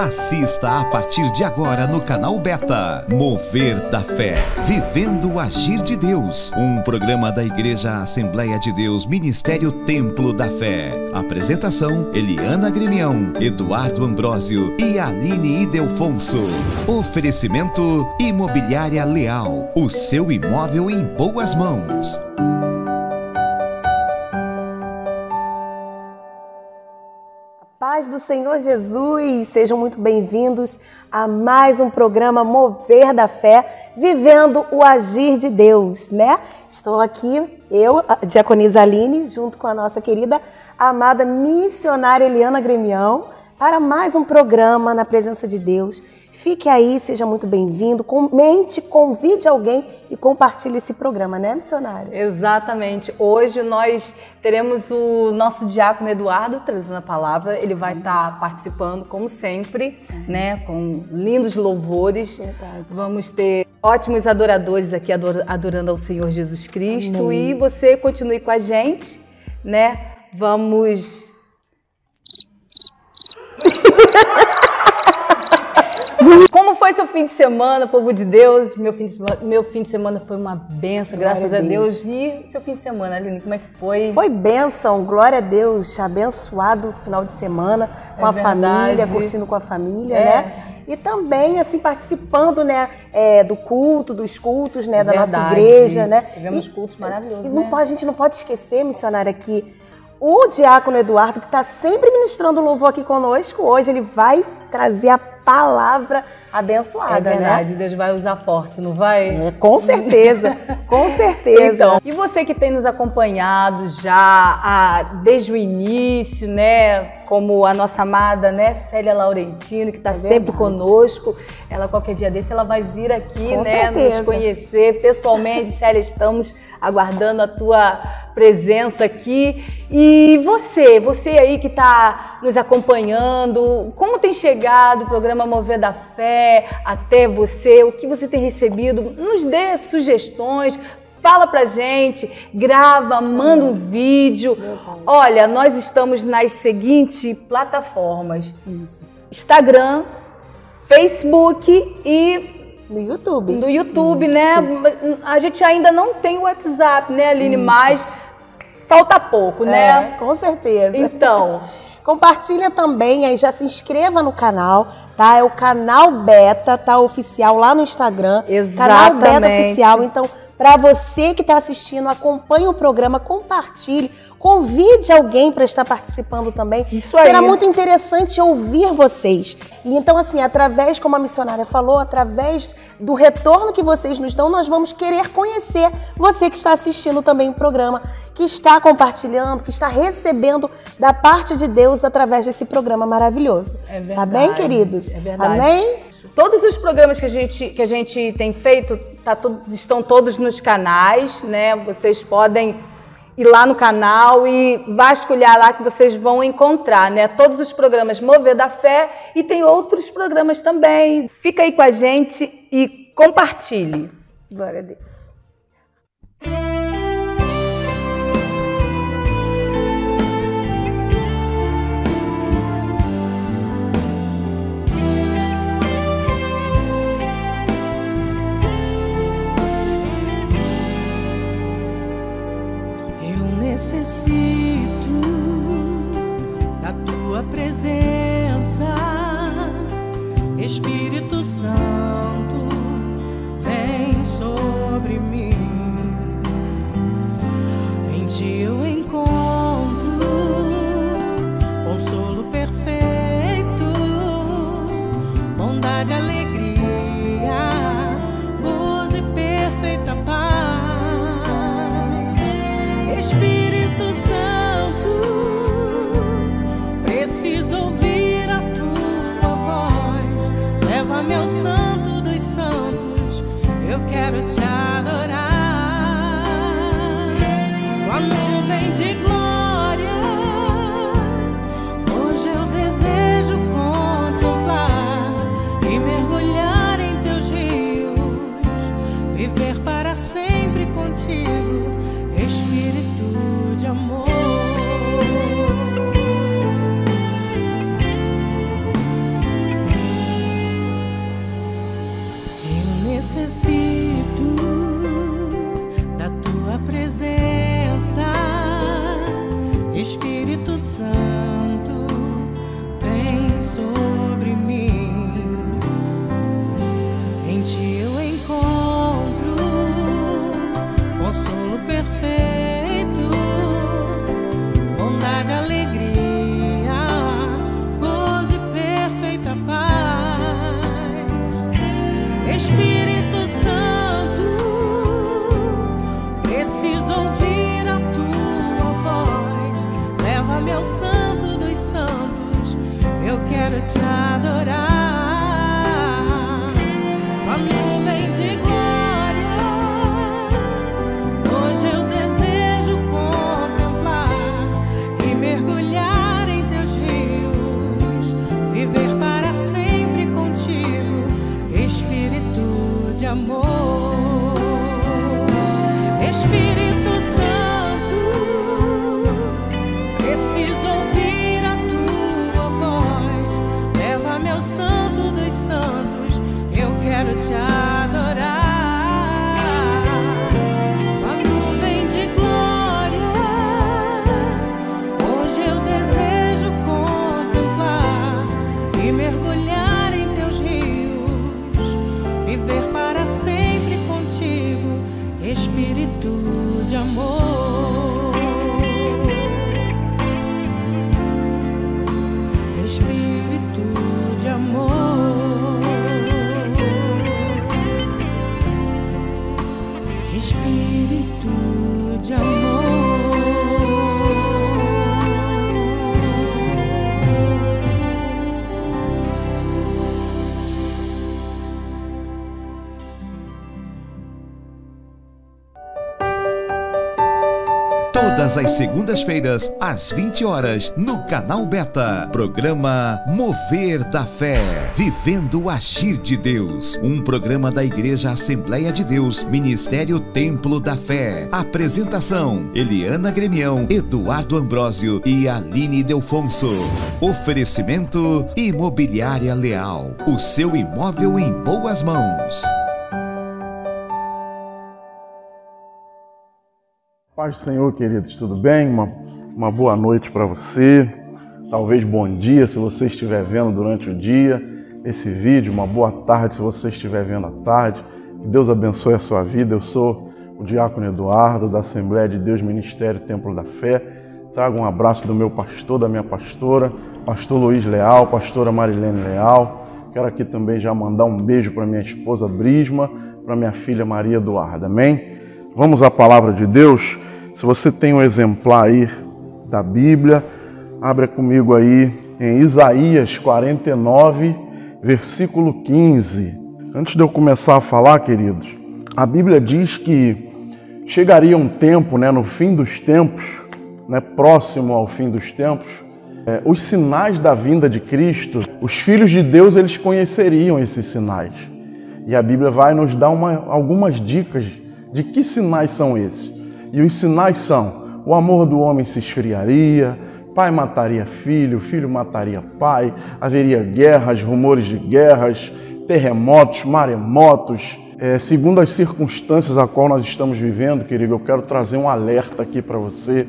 Assista a partir de agora no canal Beta. Mover da Fé. Vivendo o Agir de Deus. Um programa da Igreja Assembleia de Deus, Ministério Templo da Fé. Apresentação: Eliana Grimião, Eduardo Ambrósio e Aline Idelfonso. Oferecimento: Imobiliária Leal. O seu imóvel em boas mãos. Paz do Senhor Jesus, sejam muito bem-vindos a mais um programa Mover da Fé, vivendo o agir de Deus, né? Estou aqui, eu, a Diaconisa Aline, junto com a nossa querida amada missionária Eliana Gremião, para mais um programa na presença de Deus Fique aí, seja muito bem-vindo. Comente, convide alguém e compartilhe esse programa, né, missionário? Exatamente. Hoje nós teremos o nosso diácono Eduardo trazendo a palavra. Ele vai estar participando, como sempre, né, com lindos louvores. Verdade. Vamos ter ótimos adoradores aqui adorando ao Senhor Jesus Cristo. Amém. E você continue com a gente, né? Vamos. Como foi seu fim de semana, povo de Deus? Meu fim de, meu fim de semana foi uma benção, graças a Deus. E seu fim de semana, Aline, como é que foi? Foi benção, glória a Deus. Abençoado final de semana com é a verdade. família, curtindo com a família, é. né? E também, assim, participando, né, é, do culto, dos cultos, né, da verdade. nossa igreja, né? Tivemos e, cultos maravilhosos, e não né? a gente não pode esquecer, missionária, que o diácono Eduardo, que está sempre ministrando louvor aqui conosco, hoje ele vai trazer a palavra abençoada, é né? verdade, né? Deus vai usar forte, não vai? É, com certeza, com certeza. Então, e você que tem nos acompanhado já a, desde o início, né? Como a nossa amada, né, Célia Laurentino, que está é sempre conosco. Ela, qualquer dia desse, ela vai vir aqui, com né, certeza. nos conhecer pessoalmente. Célia, estamos aguardando a tua presença aqui. E você, você aí que está nos acompanhando, como tem chegado o programa Mover da Fé até você? O que você tem recebido? Nos dê sugestões, Fala pra gente, grava, manda um vídeo. Olha, nós estamos nas seguintes plataformas: Isso. Instagram, Facebook e no YouTube. No YouTube, Isso. né? A gente ainda não tem o WhatsApp, né, Aline? Isso. Mas falta pouco, né? É, com certeza. Então. Compartilha também, aí já se inscreva no canal, tá? É o canal Beta, tá? Oficial lá no Instagram. Exatamente. Canal Beta Oficial. Então, para você que está assistindo, acompanhe o programa, compartilhe, convide alguém para estar participando também. Isso aí. Será muito interessante ouvir vocês. E então, assim, através, como a missionária falou, através do retorno que vocês nos dão, nós vamos querer conhecer você que está assistindo também o programa, que está compartilhando, que está recebendo da parte de Deus através desse programa maravilhoso. É verdade. Tá bem, queridos? É verdade. Amém? Todos os programas que a gente, que a gente tem feito tá, estão todos nos canais, né? Vocês podem ir lá no canal e vasculhar lá que vocês vão encontrar, né? Todos os programas Mover da Fé e tem outros programas também. Fica aí com a gente e compartilhe. Glória a Deus. Santo dos santos, eu quero te adorar. Com a nuvem de glória, Espírito Santo. Te adorar. Com a nuvem de glória, hoje eu desejo contemplar e mergulhar em teus rios, viver para sempre contigo, Espírito de amor. Espírito quero Todas as segundas-feiras, às 20 horas, no canal Beta. Programa Mover da Fé. Vivendo o Agir de Deus. Um programa da Igreja Assembleia de Deus, Ministério Templo da Fé. Apresentação: Eliana Gremião, Eduardo Ambrósio e Aline Delfonso. Oferecimento: Imobiliária Leal. O seu imóvel em boas mãos. Paz do Senhor, queridos, tudo bem? Uma, uma boa noite para você. Talvez bom dia se você estiver vendo durante o dia esse vídeo. Uma boa tarde se você estiver vendo à tarde. Que Deus abençoe a sua vida. Eu sou o Diácono Eduardo, da Assembleia de Deus Ministério Templo da Fé. Trago um abraço do meu pastor, da minha pastora, pastor Luiz Leal, pastora Marilene Leal. Quero aqui também já mandar um beijo para minha esposa Brisma, para minha filha Maria Eduarda. Amém? Vamos à palavra de Deus. Se você tem um exemplar aí da Bíblia, abra comigo aí em Isaías 49, versículo 15. Antes de eu começar a falar, queridos, a Bíblia diz que chegaria um tempo, né, no fim dos tempos, né, próximo ao fim dos tempos, é, os sinais da vinda de Cristo, os filhos de Deus eles conheceriam esses sinais. E a Bíblia vai nos dar uma, algumas dicas de que sinais são esses. E os sinais são: o amor do homem se esfriaria, pai mataria filho, filho mataria pai, haveria guerras, rumores de guerras, terremotos, maremotos. É, segundo as circunstâncias a qual nós estamos vivendo, querido, eu quero trazer um alerta aqui para você.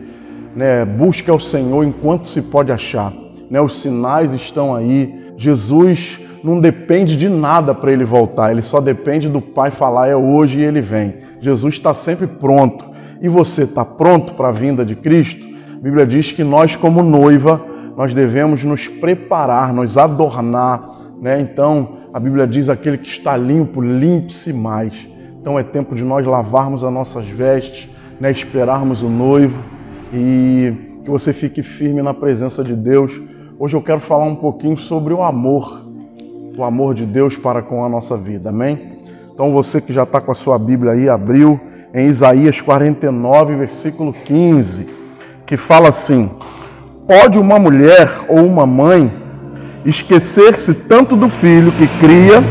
Né? Busque ao Senhor enquanto se pode achar. Né? Os sinais estão aí. Jesus não depende de nada para ele voltar, ele só depende do Pai falar é hoje e ele vem. Jesus está sempre pronto. E você está pronto para a vinda de Cristo? A Bíblia diz que nós, como noiva, nós devemos nos preparar, nos adornar. Né? Então, a Bíblia diz: aquele que está limpo, limpe-se mais. Então, é tempo de nós lavarmos as nossas vestes, né? esperarmos o noivo e que você fique firme na presença de Deus. Hoje eu quero falar um pouquinho sobre o amor, o amor de Deus para com a nossa vida, amém? Então, você que já está com a sua Bíblia aí, abriu em Isaías 49, versículo 15, que fala assim: Pode uma mulher ou uma mãe esquecer-se tanto do filho que cria,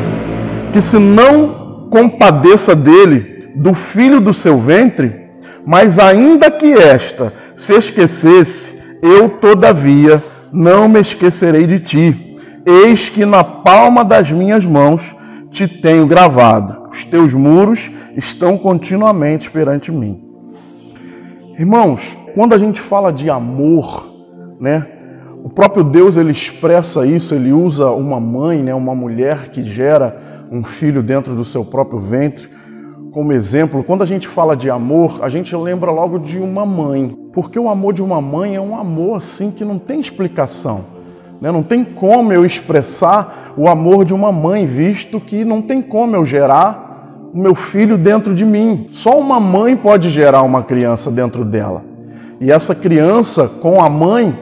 que se não compadeça dele, do filho do seu ventre, mas ainda que esta se esquecesse, eu todavia não me esquecerei de ti. Eis que na palma das minhas mãos te tenho gravado. Os teus muros estão continuamente perante mim. Irmãos, quando a gente fala de amor, né? O próprio Deus ele expressa isso, ele usa uma mãe, né, uma mulher que gera um filho dentro do seu próprio ventre como exemplo. Quando a gente fala de amor, a gente lembra logo de uma mãe, porque o amor de uma mãe é um amor assim que não tem explicação. Né? Não tem como eu expressar o amor de uma mãe, visto que não tem como eu gerar o meu filho dentro de mim. Só uma mãe pode gerar uma criança dentro dela. E essa criança, com a mãe,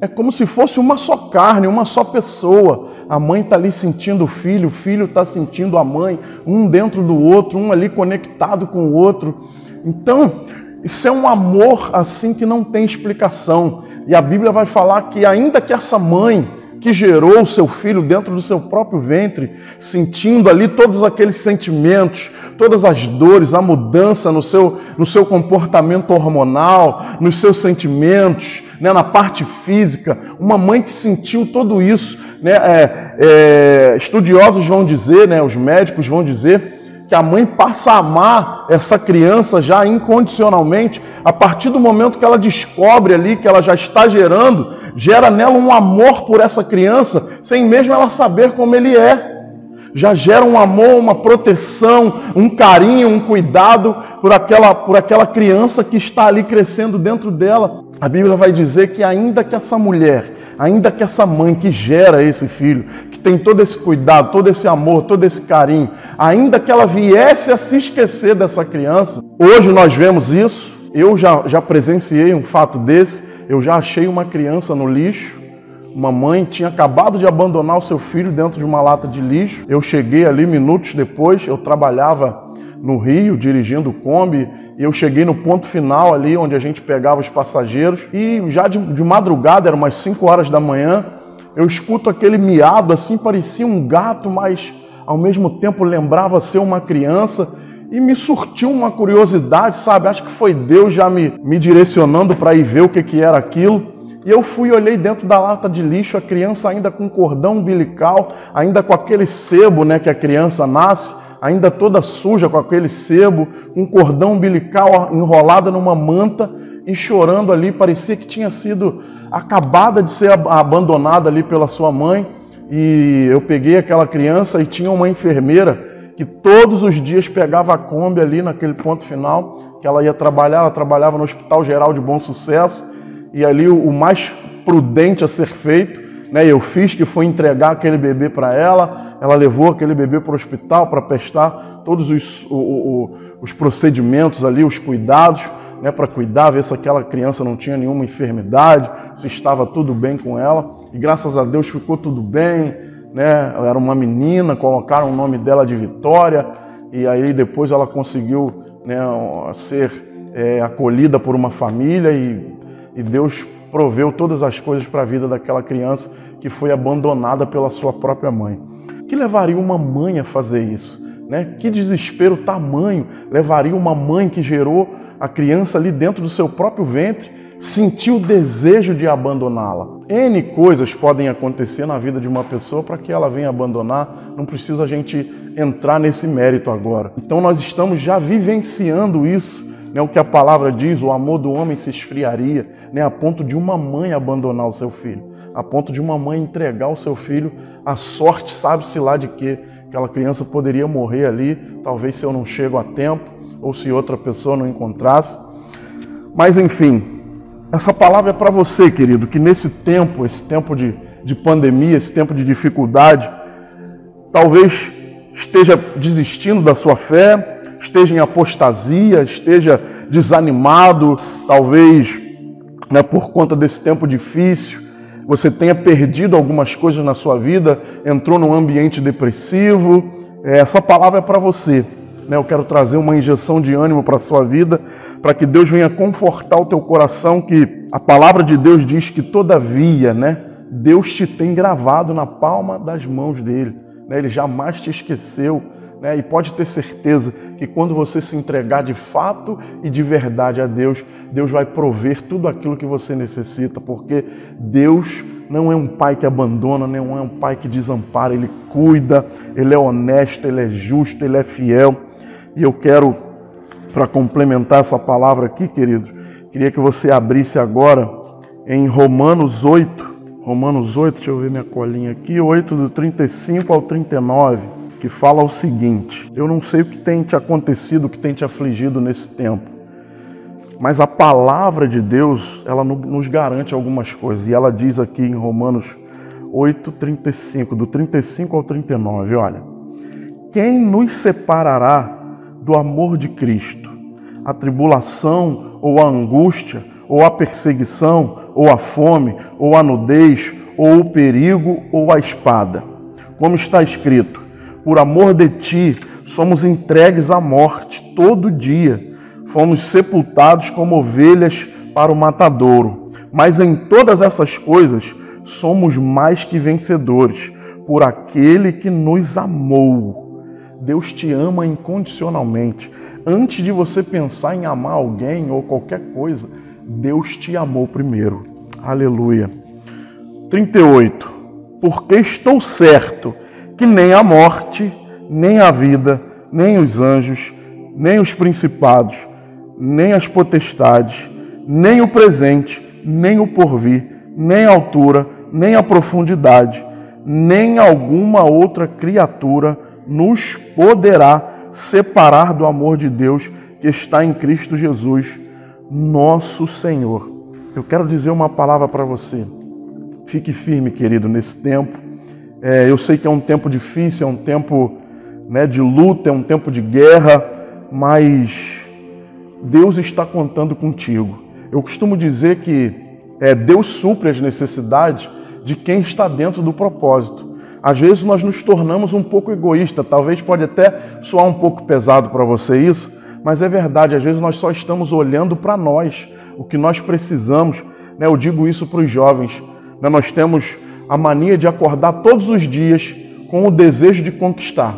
é como se fosse uma só carne, uma só pessoa. A mãe está ali sentindo o filho, o filho está sentindo a mãe, um dentro do outro, um ali conectado com o outro. Então, isso é um amor assim que não tem explicação. E a Bíblia vai falar que, ainda que essa mãe que gerou o seu filho dentro do seu próprio ventre, sentindo ali todos aqueles sentimentos, todas as dores, a mudança no seu, no seu comportamento hormonal, nos seus sentimentos, né, na parte física, uma mãe que sentiu tudo isso. Né, é, é, estudiosos vão dizer, né, os médicos vão dizer, que a mãe passa a amar essa criança já incondicionalmente, a partir do momento que ela descobre ali que ela já está gerando, gera nela um amor por essa criança, sem mesmo ela saber como ele é. Já gera um amor, uma proteção, um carinho, um cuidado por aquela, por aquela criança que está ali crescendo dentro dela. A Bíblia vai dizer que, ainda que essa mulher ainda que essa mãe que gera esse filho, que tem todo esse cuidado, todo esse amor, todo esse carinho, ainda que ela viesse a se esquecer dessa criança, hoje nós vemos isso. Eu já, já presenciei um fato desse, eu já achei uma criança no lixo. Uma mãe tinha acabado de abandonar o seu filho dentro de uma lata de lixo. Eu cheguei ali minutos depois, eu trabalhava no Rio, dirigindo o Kombi, eu cheguei no ponto final ali, onde a gente pegava os passageiros, e já de, de madrugada, eram umas 5 horas da manhã, eu escuto aquele miado, assim, parecia um gato, mas ao mesmo tempo lembrava ser uma criança, e me surtiu uma curiosidade, sabe? Acho que foi Deus já me, me direcionando para ir ver o que, que era aquilo. E eu fui olhei dentro da lata de lixo, a criança ainda com cordão umbilical, ainda com aquele sebo né, que a criança nasce, ainda toda suja com aquele sebo, um cordão umbilical enrolada numa manta e chorando ali, parecia que tinha sido acabada de ser abandonada ali pela sua mãe. E eu peguei aquela criança e tinha uma enfermeira que todos os dias pegava a Kombi ali naquele ponto final, que ela ia trabalhar, ela trabalhava no Hospital Geral de Bom Sucesso, e ali o mais prudente a ser feito né, eu fiz que foi entregar aquele bebê para ela, ela levou aquele bebê para o hospital para prestar todos os, o, o, os procedimentos ali, os cuidados, né, para cuidar, ver se aquela criança não tinha nenhuma enfermidade, se estava tudo bem com ela. E graças a Deus ficou tudo bem. Né? Ela era uma menina, colocaram o nome dela de Vitória, e aí depois ela conseguiu né, ser é, acolhida por uma família e, e Deus proveu todas as coisas para a vida daquela criança que foi abandonada pela sua própria mãe. que levaria uma mãe a fazer isso? Né? Que desespero tamanho levaria uma mãe que gerou a criança ali dentro do seu próprio ventre, sentiu o desejo de abandoná-la? N coisas podem acontecer na vida de uma pessoa para que ela venha abandonar, não precisa a gente entrar nesse mérito agora. Então nós estamos já vivenciando isso né, o que a palavra diz, o amor do homem se esfriaria, né, a ponto de uma mãe abandonar o seu filho, a ponto de uma mãe entregar o seu filho à sorte, sabe-se lá de que aquela criança poderia morrer ali, talvez se eu não chego a tempo, ou se outra pessoa não encontrasse. Mas enfim, essa palavra é para você, querido, que nesse tempo, esse tempo de, de pandemia, esse tempo de dificuldade, talvez esteja desistindo da sua fé, esteja em apostasia, esteja desanimado, talvez né, por conta desse tempo difícil, você tenha perdido algumas coisas na sua vida, entrou num ambiente depressivo. É, essa palavra é para você. Né? Eu quero trazer uma injeção de ânimo para a sua vida, para que Deus venha confortar o teu coração, que a palavra de Deus diz que todavia, né, Deus te tem gravado na palma das mãos dele. Né? Ele jamais te esqueceu. Né? E pode ter certeza que quando você se entregar de fato e de verdade a Deus, Deus vai prover tudo aquilo que você necessita, porque Deus não é um pai que abandona, não é um pai que desampara, ele cuida, ele é honesto, ele é justo, ele é fiel. E eu quero, para complementar essa palavra aqui, queridos, queria que você abrisse agora em Romanos 8, Romanos 8, deixa eu ver minha colinha aqui, 8 do 35 ao 39 que fala o seguinte: Eu não sei o que tem te acontecido, o que tem te afligido nesse tempo, mas a palavra de Deus, ela nos garante algumas coisas. E ela diz aqui em Romanos 8:35, do 35 ao 39, olha: Quem nos separará do amor de Cristo? A tribulação ou a angústia ou a perseguição ou a fome, ou a nudez, ou o perigo, ou a espada. Como está escrito: Por amor de ti somos entregues à morte todo dia, fomos sepultados como ovelhas para o matadouro. Mas em todas essas coisas somos mais que vencedores por aquele que nos amou. Deus te ama incondicionalmente. Antes de você pensar em amar alguém ou qualquer coisa, Deus te amou primeiro. Aleluia. 38. Porque estou certo que nem a morte, nem a vida, nem os anjos, nem os principados, nem as potestades, nem o presente, nem o porvir, nem a altura, nem a profundidade, nem alguma outra criatura nos poderá separar do amor de Deus que está em Cristo Jesus, nosso Senhor. Eu quero dizer uma palavra para você. Fique firme, querido, nesse tempo. É, eu sei que é um tempo difícil, é um tempo né, de luta, é um tempo de guerra, mas Deus está contando contigo. Eu costumo dizer que é, Deus supre as necessidades de quem está dentro do propósito. Às vezes nós nos tornamos um pouco egoísta, talvez pode até soar um pouco pesado para você isso, mas é verdade, às vezes nós só estamos olhando para nós, o que nós precisamos. Né? Eu digo isso para os jovens. Né? Nós temos a mania de acordar todos os dias com o desejo de conquistar.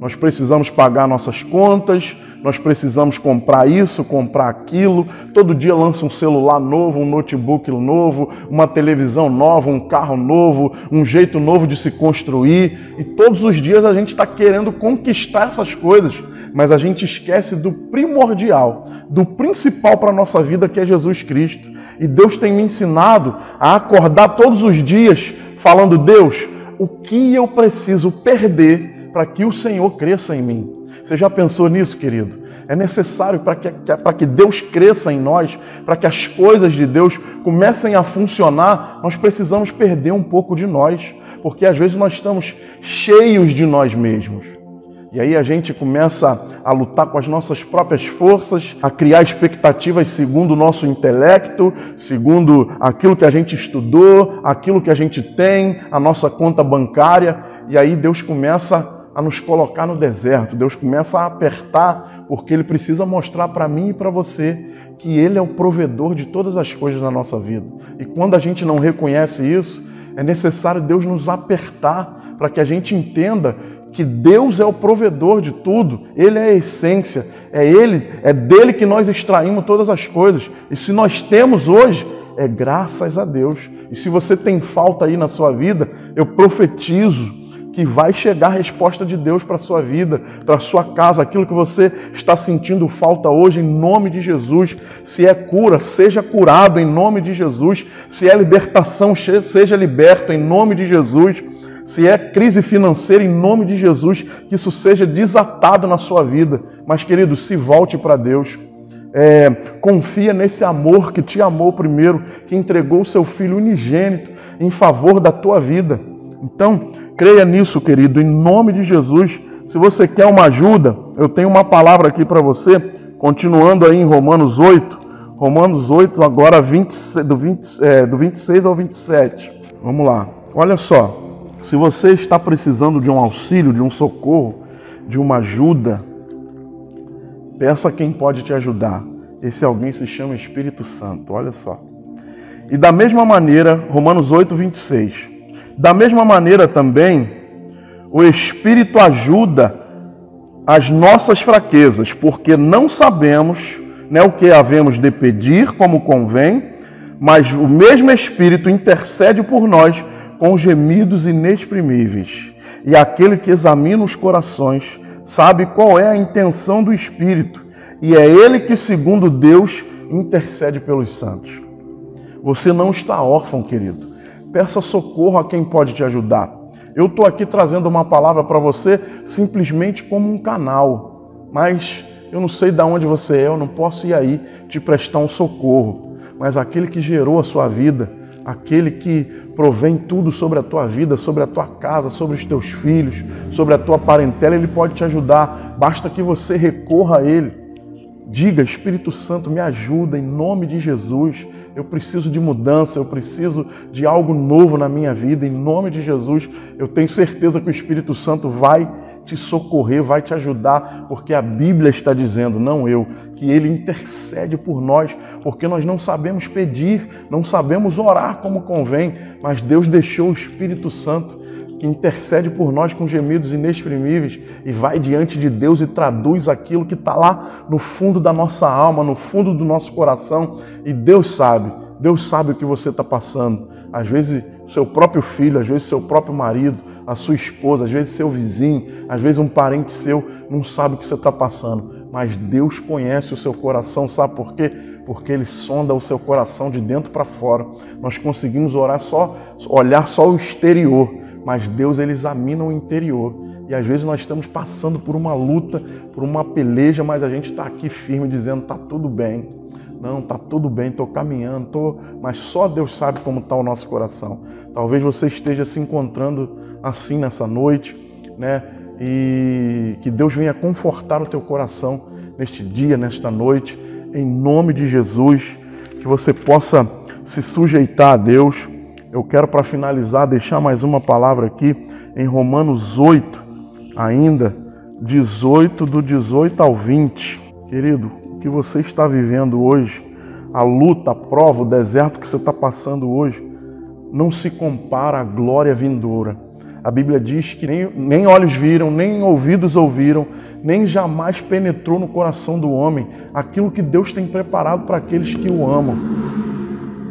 Nós precisamos pagar nossas contas, nós precisamos comprar isso, comprar aquilo. Todo dia lança um celular novo, um notebook novo, uma televisão nova, um carro novo, um jeito novo de se construir. E todos os dias a gente está querendo conquistar essas coisas, mas a gente esquece do primordial, do principal para a nossa vida, que é Jesus Cristo. E Deus tem me ensinado a acordar todos os dias falando: Deus, o que eu preciso perder para que o Senhor cresça em mim? Você já pensou nisso, querido? É necessário para que, para que Deus cresça em nós, para que as coisas de Deus comecem a funcionar, nós precisamos perder um pouco de nós, porque às vezes nós estamos cheios de nós mesmos. E aí a gente começa a lutar com as nossas próprias forças, a criar expectativas segundo o nosso intelecto, segundo aquilo que a gente estudou, aquilo que a gente tem, a nossa conta bancária, e aí Deus começa a nos colocar no deserto, Deus começa a apertar, porque Ele precisa mostrar para mim e para você que Ele é o provedor de todas as coisas na nossa vida. E quando a gente não reconhece isso, é necessário Deus nos apertar para que a gente entenda que Deus é o provedor de tudo, Ele é a essência, é Ele, é dele que nós extraímos todas as coisas. E se nós temos hoje, é graças a Deus. E se você tem falta aí na sua vida, eu profetizo que vai chegar a resposta de Deus para a sua vida, para a sua casa, aquilo que você está sentindo falta hoje, em nome de Jesus. Se é cura, seja curado em nome de Jesus. Se é libertação, seja liberto em nome de Jesus. Se é crise financeira, em nome de Jesus, que isso seja desatado na sua vida. Mas, querido, se volte para Deus. É, confia nesse amor que te amou primeiro, que entregou o seu filho unigênito em favor da tua vida. Então, Creia nisso, querido, em nome de Jesus. Se você quer uma ajuda, eu tenho uma palavra aqui para você, continuando aí em Romanos 8, Romanos 8, agora 20, do, 20, é, do 26 ao 27. Vamos lá. Olha só, se você está precisando de um auxílio, de um socorro, de uma ajuda, peça quem pode te ajudar. Esse alguém se chama Espírito Santo, olha só. E da mesma maneira, Romanos 8, 26. Da mesma maneira também, o Espírito ajuda as nossas fraquezas, porque não sabemos né, o que havemos de pedir como convém, mas o mesmo Espírito intercede por nós com gemidos inexprimíveis. E aquele que examina os corações sabe qual é a intenção do Espírito, e é ele que, segundo Deus, intercede pelos santos. Você não está órfão, querido. Peça socorro a quem pode te ajudar. Eu estou aqui trazendo uma palavra para você simplesmente como um canal, mas eu não sei de onde você é, eu não posso ir aí te prestar um socorro. Mas aquele que gerou a sua vida, aquele que provém tudo sobre a tua vida, sobre a tua casa, sobre os teus filhos, sobre a tua parentela, ele pode te ajudar. Basta que você recorra a ele. Diga, Espírito Santo, me ajuda em nome de Jesus. Eu preciso de mudança, eu preciso de algo novo na minha vida. Em nome de Jesus, eu tenho certeza que o Espírito Santo vai te socorrer, vai te ajudar, porque a Bíblia está dizendo, não eu, que ele intercede por nós, porque nós não sabemos pedir, não sabemos orar como convém, mas Deus deixou o Espírito Santo que intercede por nós com gemidos inexprimíveis e vai diante de Deus e traduz aquilo que está lá no fundo da nossa alma, no fundo do nosso coração. E Deus sabe, Deus sabe o que você está passando. Às vezes, seu próprio filho, às vezes, seu próprio marido, a sua esposa, às vezes, seu vizinho, às vezes, um parente seu não sabe o que você está passando. Mas Deus conhece o seu coração, sabe por quê? Porque Ele sonda o seu coração de dentro para fora. Nós conseguimos orar só, olhar só o exterior, mas Deus ele examina o interior. E às vezes nós estamos passando por uma luta, por uma peleja, mas a gente está aqui firme dizendo está tudo bem. Não, está tudo bem, estou caminhando, tô... mas só Deus sabe como está o nosso coração. Talvez você esteja se encontrando assim nessa noite, né? E que Deus venha confortar o teu coração neste dia, nesta noite, em nome de Jesus, que você possa se sujeitar a Deus eu quero, para finalizar, deixar mais uma palavra aqui em Romanos 8, ainda, 18, do 18 ao 20. Querido, o que você está vivendo hoje, a luta, a prova, o deserto que você está passando hoje, não se compara à glória vindoura. A Bíblia diz que nem, nem olhos viram, nem ouvidos ouviram, nem jamais penetrou no coração do homem aquilo que Deus tem preparado para aqueles que o amam.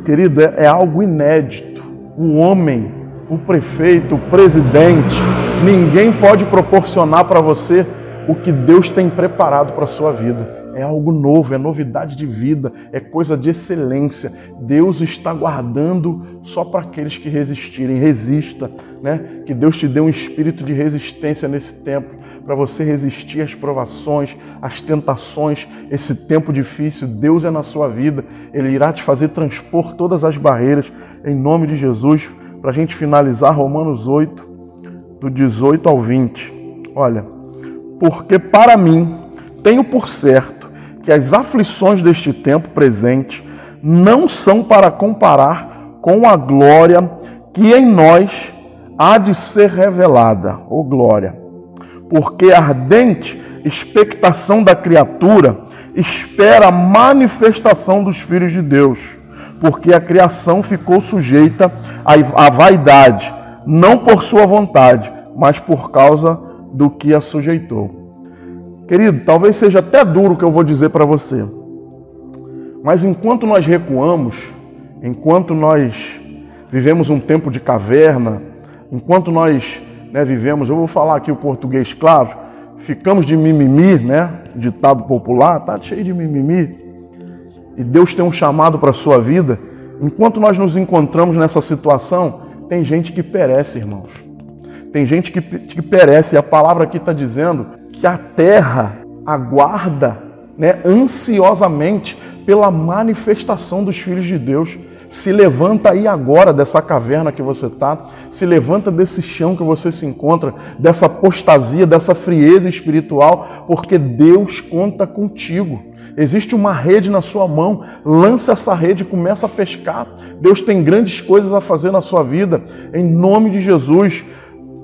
Querido, é, é algo inédito o homem, o prefeito, o presidente, ninguém pode proporcionar para você o que Deus tem preparado para a sua vida. É algo novo, é novidade de vida, é coisa de excelência. Deus está guardando só para aqueles que resistirem. Resista, né? Que Deus te dê um espírito de resistência nesse tempo, para você resistir às provações, às tentações, esse tempo difícil. Deus é na sua vida, Ele irá te fazer transpor todas as barreiras em nome de Jesus, para a gente finalizar Romanos 8, do 18 ao 20. Olha, porque para mim tenho por certo que as aflições deste tempo presente não são para comparar com a glória que em nós há de ser revelada, ou oh glória. Porque a ardente expectação da criatura espera a manifestação dos filhos de Deus porque a criação ficou sujeita à vaidade, não por sua vontade, mas por causa do que a sujeitou. Querido, talvez seja até duro o que eu vou dizer para você, mas enquanto nós recuamos, enquanto nós vivemos um tempo de caverna, enquanto nós né, vivemos, eu vou falar aqui o português claro, ficamos de mimimi, né? Ditado popular, tá cheio de mimimi e Deus tem um chamado para a sua vida, enquanto nós nos encontramos nessa situação, tem gente que perece, irmãos. Tem gente que, que perece, e a palavra aqui está dizendo que a terra aguarda né, ansiosamente pela manifestação dos filhos de Deus. Se levanta aí agora dessa caverna que você está, se levanta desse chão que você se encontra, dessa apostasia, dessa frieza espiritual, porque Deus conta contigo. Existe uma rede na sua mão, lança essa rede e começa a pescar. Deus tem grandes coisas a fazer na sua vida, em nome de Jesus.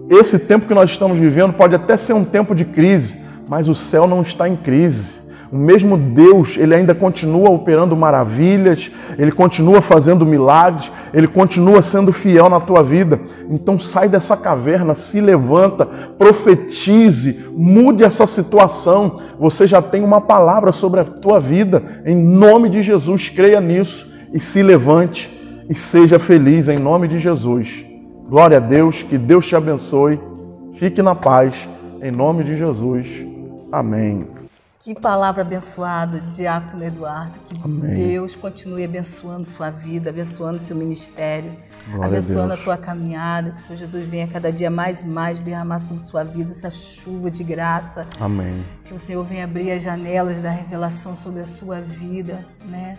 Esse tempo que nós estamos vivendo pode até ser um tempo de crise, mas o céu não está em crise. O mesmo Deus, ele ainda continua operando maravilhas, ele continua fazendo milagres, ele continua sendo fiel na tua vida. Então sai dessa caverna, se levanta, profetize, mude essa situação. Você já tem uma palavra sobre a tua vida. Em nome de Jesus, creia nisso e se levante e seja feliz em nome de Jesus. Glória a Deus, que Deus te abençoe. Fique na paz em nome de Jesus. Amém. Que palavra abençoada, Diácono Eduardo. Que Amém. Deus continue abençoando sua vida, abençoando seu ministério, Glória abençoando a, a, tua caminhada. Que o Senhor Jesus venha cada dia mais e mais derramar sobre sua vida essa chuva de graça. Amém. Que o Senhor venha abrir as janelas da revelação sobre a sua vida, né?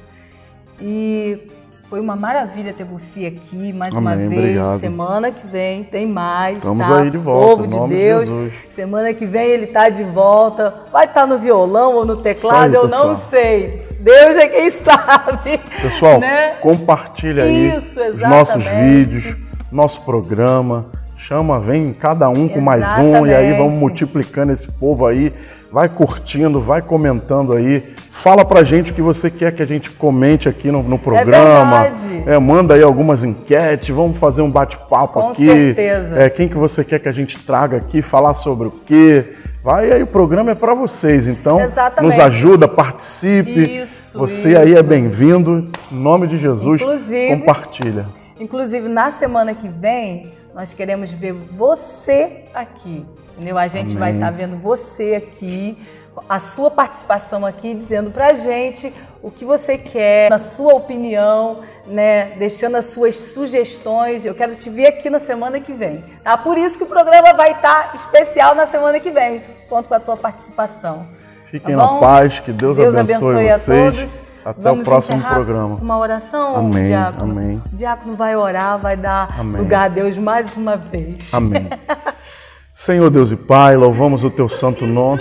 E Foi uma maravilha ter você aqui mais Amém, uma vez. obrigado. Semana que vem tem mais. Estamos tá? aí de volta, Povo de de Deus. Jesus. Semana que vem ele tá de volta. Vai estar no violão ou no teclado, aí, eu pessoal. não sei. Deus é quem sabe. Pessoal, né? compartilha aí Isso, os nossos exatamente. vídeos, nosso programa. Chama, vem cada um com mais um e aí vamos Exatamente. multiplicando esse povo aí. Vai curtindo, vai comentando aí. Fala pra gente o que você quer que a gente comente aqui no, no programa. verdade. É, manda aí algumas enquetes, vamos fazer um bate-papo Com aqui. certeza. É, quem que você quer que a gente traga aqui, falar sobre o quê? Vai aí, o programa é para vocês, então Exatamente. nos ajuda, participe. Isso, Você aí é isso. bem-vindo. Em nome de Jesus, Inclusive- compartilha. Inclusive, na semana que vem, nós queremos ver você aqui. Entendeu? A gente vai estar vendo você aqui, a sua participação aqui, dizendo pra gente o que você quer, a sua opinião, né? Deixando as suas sugestões. Eu quero te ver aqui na semana que vem. Tá? Por isso que o programa vai estar especial na semana que vem. Conto com a tua participação. Fiquem Tá na paz, que Deus, Deus abençoe, abençoe a todos. Até Vamos o próximo programa. Uma oração, Amém, Diácono. amém. Diácono vai orar, vai dar Amém. lugar a Deus mais uma vez. Amém. Senhor Deus e Pai, louvamos o teu santo nome.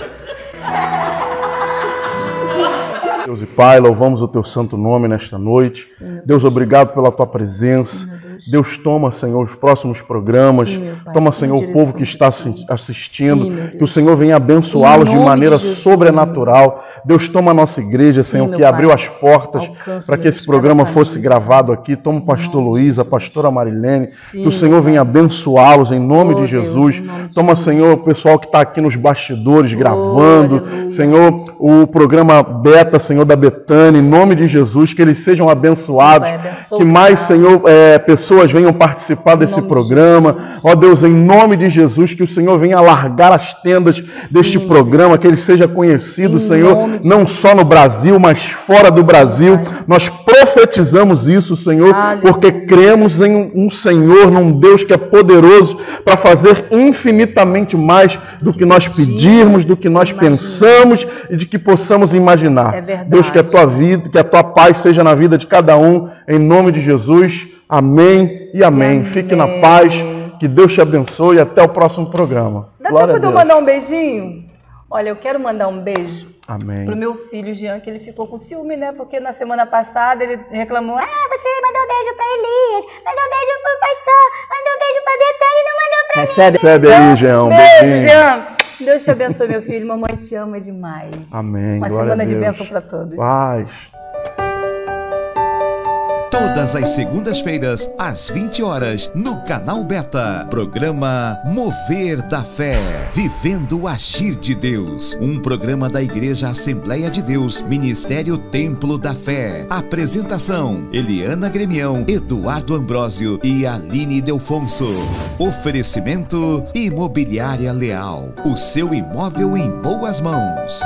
Deus e Pai, louvamos o teu santo nome nesta noite. Deus, obrigado pela tua presença. Deus, toma, Senhor, os próximos programas. Sim, Pai, toma, Senhor, o povo que de está assistindo. Sim, Deus. que o Senhor venha abençoá-los de maneira de Jesus, sobrenatural. Deus, toma a nossa igreja, Sim, Senhor, que Pai. abriu as portas para que Deus, esse programa fosse família. gravado aqui. Toma o pastor Luiz, a pastora Marilene. Que o Senhor venha abençoá-los em nome Oh, de Deus, Jesus. em nome de Toma, Jesus. Senhor, o pessoal que está aqui nos bastidores gravando. aleluia. Senhor, o programa Beta, Senhor, da Betânia, em nome de Jesus, que eles sejam abençoados. Pai, que mais. Senhor, é, pessoas venham participar desse nome de programa. Ó Deus, em nome de Jesus, que o Senhor venha alargar as tendas deste meu programa, Deus. que ele seja conhecido, Em Senhor, não só no Brasil, mas fora do Sim, Brasil. Pai. Nós profetizamos isso, Senhor, Aleluia. porque cremos em um Senhor, num Deus que é poderoso para fazer infinitamente mais do que nós pedirmos, do que nós pensamos e de que possamos imaginar. É verdade. Deus, que a tua vida, que a tua paz seja na vida de cada um, em nome de Jesus. Amém e amém. amém. Fique na paz, que Deus te abençoe e até o próximo programa. Dá Glória tempo de eu mandar um beijinho? Olha, eu quero mandar um beijo Amém. pro meu filho Jean, que ele ficou com ciúme, né? Porque na semana passada ele reclamou: Ah, você mandou um beijo pra Elias, mandou um beijo pro pastor, mandou um beijo pra Betânia e não mandou pra Recebe, recebe aí, Jean. Um Beijo, beijinho. Jean. Deus te abençoe, meu filho. Mamãe te ama demais. Amém. Uma Glória semana de bênção pra todos. Paz. Todas as segundas-feiras, às 20 horas, no canal Beta. Programa Mover da Fé. Vivendo o Agir de Deus. Um programa da Igreja Assembleia de Deus, Ministério Templo da Fé. Apresentação: Eliana Gremião, Eduardo Ambrósio e Aline Delfonso. Oferecimento: Imobiliária Leal. O seu imóvel em boas mãos.